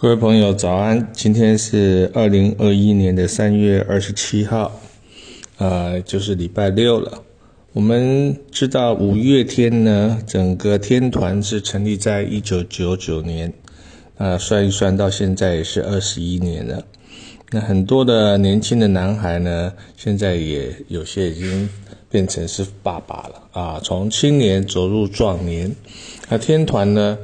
各位朋友，早安！今天是二零二一年的三月二十七号，呃，就是礼拜六了。我们知道五月天呢，整个天团是成立在一九九九年，啊，算一算到现在也是二十一年了。那很多的年轻的男孩呢，现在也有些已经变成是爸爸了啊，从青年走入壮年。那天团呢？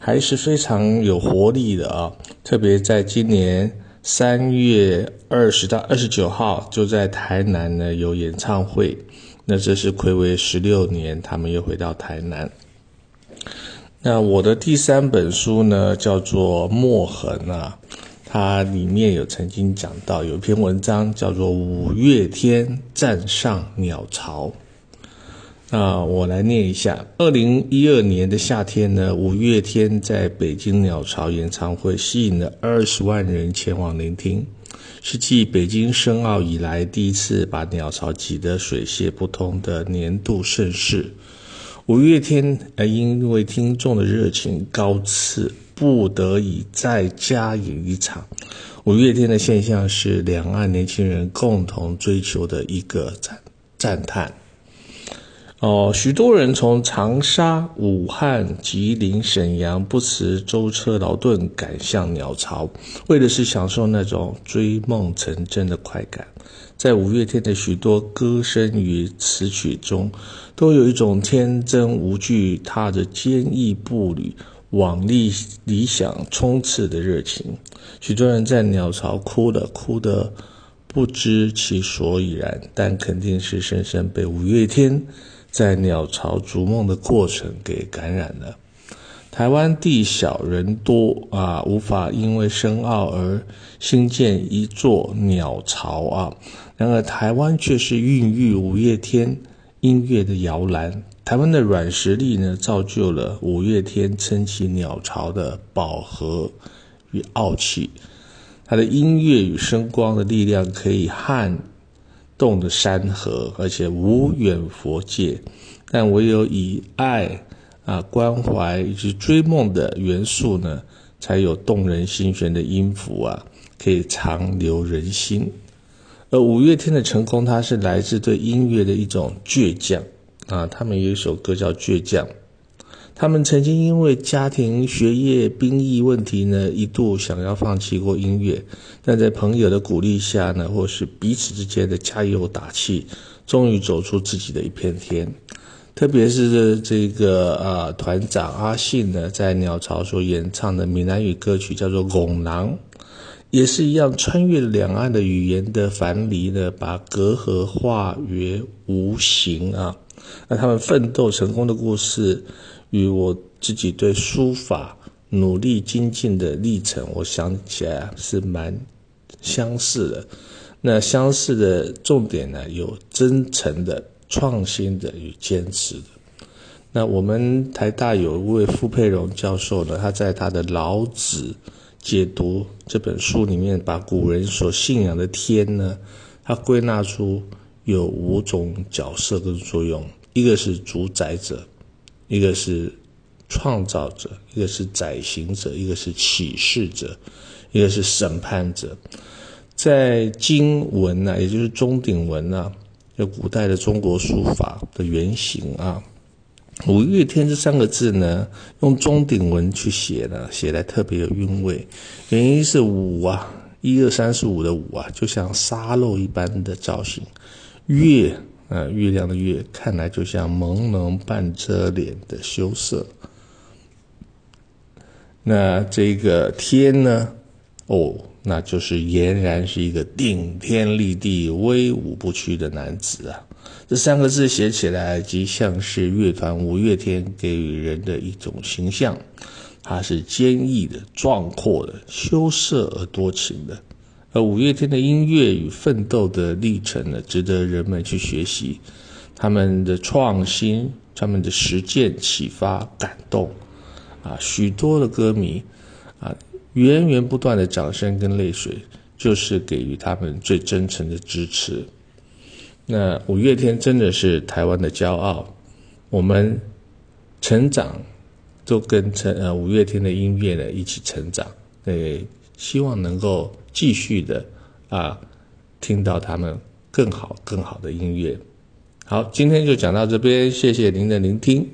还是非常有活力的啊！特别在今年三月二十到二十九号，就在台南呢有演唱会。那这是暌违十六年，他们又回到台南。那我的第三本书呢，叫做《墨痕》啊，它里面有曾经讲到有一篇文章叫做《五月天站上鸟巢》。啊，我来念一下。二零一二年的夏天呢，五月天在北京鸟巢演唱会吸引了二十万人前往聆听，是继北京申奥以来第一次把鸟巢挤得水泄不通的年度盛事。五月天呃，因为听众的热情高炽，不得已再加演一场。五月天的现象是两岸年轻人共同追求的一个赞赞叹。哦，许多人从长沙、武汉、吉林、沈阳不辞舟车劳顿赶向鸟巢，为的是享受那种追梦成真的快感。在五月天的许多歌声与词曲中，都有一种天真无惧、踏着坚毅步履往理理想冲刺的热情。许多人在鸟巢哭了，哭得不知其所以然，但肯定是深深被五月天。在鸟巢逐梦的过程给感染了。台湾地小人多啊，无法因为深奥而新建一座鸟巢啊。然而，台湾却是孕育五月天音乐的摇篮。台湾的软实力呢，造就了五月天撑起鸟巢的饱和与傲气。他的音乐与声光的力量可以撼。动的山河，而且无远佛界，但唯有以爱啊关怀以及追梦的元素呢，才有动人心弦的音符啊，可以长留人心。而五月天的成功，它是来自对音乐的一种倔强啊。他们有一首歌叫《倔强》。他们曾经因为家庭、学业、兵役问题呢，一度想要放弃过音乐，但在朋友的鼓励下呢，或是彼此之间的加油打气，终于走出自己的一片天。特别是这个啊，团长阿信呢，在鸟巢所演唱的闽南语歌曲叫做《拱廊》，也是一样穿越两岸的语言的樊篱呢，把隔阂化为无形啊。那他们奋斗成功的故事。与我自己对书法努力精进的历程，我想起来是蛮相似的。那相似的重点呢，有真诚的、创新的与坚持的。那我们台大有一位傅佩荣教授呢，他在他的《老子解读》这本书里面，把古人所信仰的天呢，他归纳出有五种角色跟作用，一个是主宰者。一个是创造者，一个是载行者，一个是启示者，一个是审判者。在经文呢，也就是钟鼎文啊，有古代的中国书法的原型啊。五月天这三个字呢，用钟鼎文去写呢，写来特别有韵味。原因是五啊，一二三四五的五啊，就像沙漏一般的造型。月。呃，月亮的月看来就像朦胧半遮脸的羞涩。那这个天呢？哦，那就是俨然是一个顶天立地、威武不屈的男子啊！这三个字写起来，极像是乐团五月天给予人的一种形象。他是坚毅的、壮阔的、羞涩而多情的。而五月天的音乐与奋斗的历程呢，值得人们去学习。他们的创新、他们的实践启发、感动，啊，许多的歌迷，啊，源源不断的掌声跟泪水，就是给予他们最真诚的支持。那五月天真的是台湾的骄傲，我们成长都跟成呃五月天的音乐呢一起成长。对，希望能够继续的啊，听到他们更好更好的音乐。好，今天就讲到这边，谢谢您的聆听。